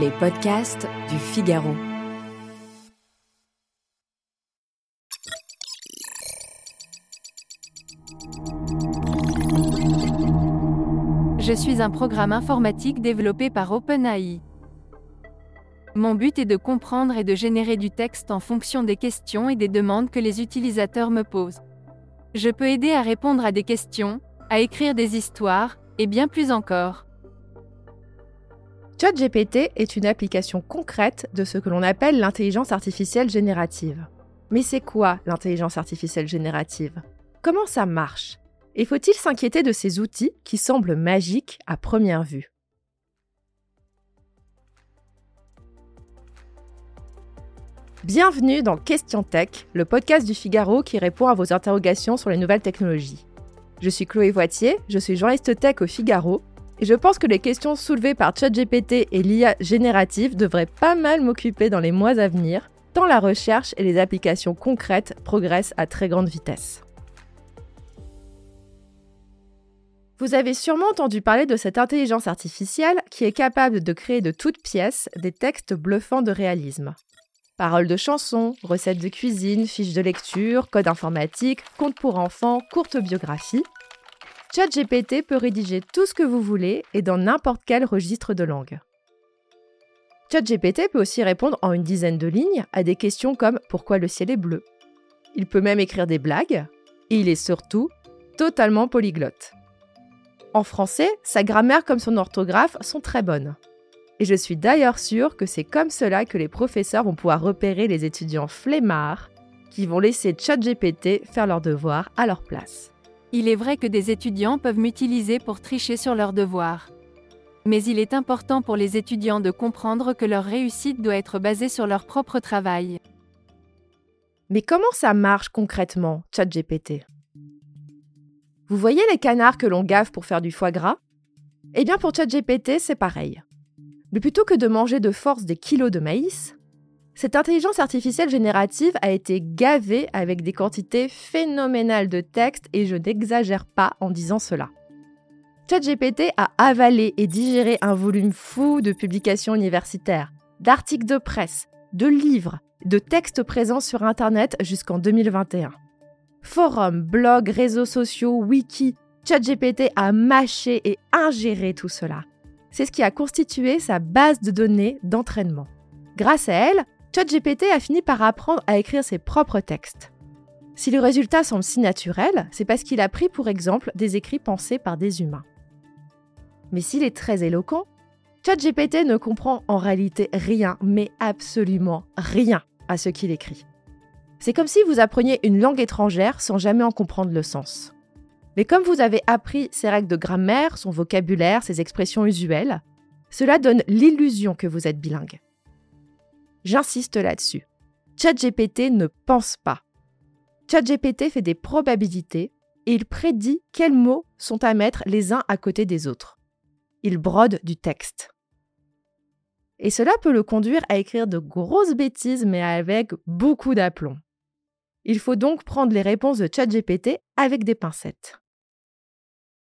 Les podcasts du Figaro. Je suis un programme informatique développé par OpenAI. Mon but est de comprendre et de générer du texte en fonction des questions et des demandes que les utilisateurs me posent. Je peux aider à répondre à des questions, à écrire des histoires, et bien plus encore. ChatGPT est une application concrète de ce que l'on appelle l'intelligence artificielle générative. Mais c'est quoi l'intelligence artificielle générative? Comment ça marche? Et faut-il s'inquiéter de ces outils qui semblent magiques à première vue? Bienvenue dans Question Tech, le podcast du Figaro qui répond à vos interrogations sur les nouvelles technologies. Je suis Chloé Voitier, je suis journaliste tech au Figaro, je pense que les questions soulevées par ChatGPT et l'IA générative devraient pas mal m'occuper dans les mois à venir, tant la recherche et les applications concrètes progressent à très grande vitesse. Vous avez sûrement entendu parler de cette intelligence artificielle qui est capable de créer de toutes pièces des textes bluffants de réalisme. Paroles de chansons, recettes de cuisine, fiches de lecture, code informatique, contes pour enfants, courtes biographies. ChatGPT peut rédiger tout ce que vous voulez et dans n'importe quel registre de langue. ChatGPT peut aussi répondre en une dizaine de lignes à des questions comme pourquoi le ciel est bleu? Il peut même écrire des blagues et il est surtout totalement polyglotte. En français, sa grammaire comme son orthographe sont très bonnes. Et je suis d'ailleurs sûre que c'est comme cela que les professeurs vont pouvoir repérer les étudiants flemmards qui vont laisser ChatGPT faire leurs devoirs à leur place. Il est vrai que des étudiants peuvent m'utiliser pour tricher sur leurs devoirs. Mais il est important pour les étudiants de comprendre que leur réussite doit être basée sur leur propre travail. Mais comment ça marche concrètement, ChatGPT? Vous voyez les canards que l'on gave pour faire du foie gras? Eh bien pour ChatGPT, c'est pareil. Mais plutôt que de manger de force des kilos de maïs, cette intelligence artificielle générative a été gavée avec des quantités phénoménales de texte et je n'exagère pas en disant cela. ChatGPT a avalé et digéré un volume fou de publications universitaires, d'articles de presse, de livres, de textes présents sur Internet jusqu'en 2021. Forums, blogs, réseaux sociaux, wiki, ChatGPT a mâché et ingéré tout cela c'est ce qui a constitué sa base de données d'entraînement. Grâce à elle, ChatGPT a fini par apprendre à écrire ses propres textes. Si le résultat semble si naturel, c'est parce qu'il a pris pour exemple des écrits pensés par des humains. Mais s'il est très éloquent, ChatGPT ne comprend en réalité rien, mais absolument rien à ce qu'il écrit. C'est comme si vous appreniez une langue étrangère sans jamais en comprendre le sens. Mais comme vous avez appris ses règles de grammaire, son vocabulaire, ses expressions usuelles, cela donne l'illusion que vous êtes bilingue. J'insiste là-dessus. ChatGPT ne pense pas. ChatGPT fait des probabilités et il prédit quels mots sont à mettre les uns à côté des autres. Il brode du texte. Et cela peut le conduire à écrire de grosses bêtises mais avec beaucoup d'aplomb. Il faut donc prendre les réponses de ChatGPT avec des pincettes.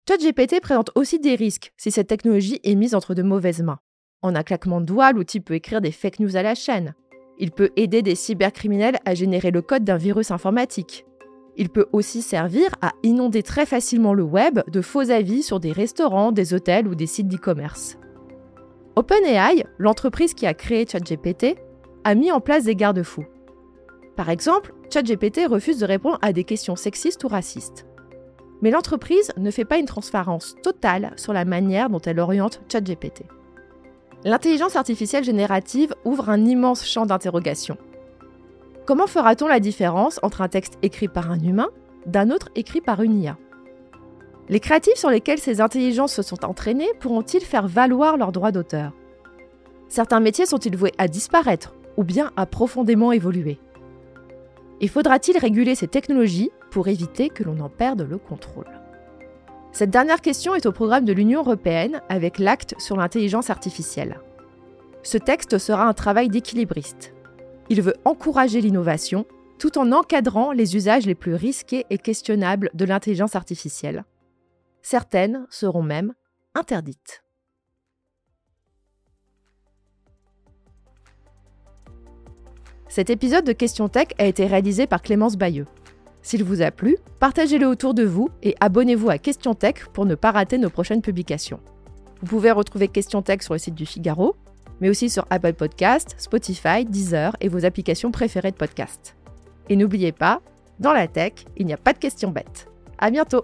ChatGPT présente aussi des risques si cette technologie est mise entre de mauvaises mains. En un claquement de doigts, l'outil peut écrire des fake news à la chaîne. Il peut aider des cybercriminels à générer le code d'un virus informatique. Il peut aussi servir à inonder très facilement le web de faux avis sur des restaurants, des hôtels ou des sites d'e-commerce. OpenAI, l'entreprise qui a créé ChatGPT, a mis en place des garde-fous. Par exemple, ChatGPT refuse de répondre à des questions sexistes ou racistes. Mais l'entreprise ne fait pas une transparence totale sur la manière dont elle oriente ChatGPT. L'intelligence artificielle générative ouvre un immense champ d'interrogation. Comment fera-t-on la différence entre un texte écrit par un humain d'un autre écrit par une IA Les créatifs sur lesquels ces intelligences se sont entraînées pourront-ils faire valoir leurs droits d'auteur? Certains métiers sont-ils voués à disparaître ou bien à profondément évoluer? Et faudra-t-il réguler ces technologies pour éviter que l'on en perde le contrôle? Cette dernière question est au programme de l'Union européenne avec l'acte sur l'intelligence artificielle. Ce texte sera un travail d'équilibriste. Il veut encourager l'innovation tout en encadrant les usages les plus risqués et questionnables de l'intelligence artificielle. Certaines seront même interdites. Cet épisode de Question Tech a été réalisé par Clémence Bayeux. S'il vous a plu, partagez-le autour de vous et abonnez-vous à Question Tech pour ne pas rater nos prochaines publications. Vous pouvez retrouver Question Tech sur le site du Figaro, mais aussi sur Apple Podcasts, Spotify, Deezer et vos applications préférées de podcast. Et n'oubliez pas, dans la tech, il n'y a pas de questions bêtes. À bientôt!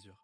Azur.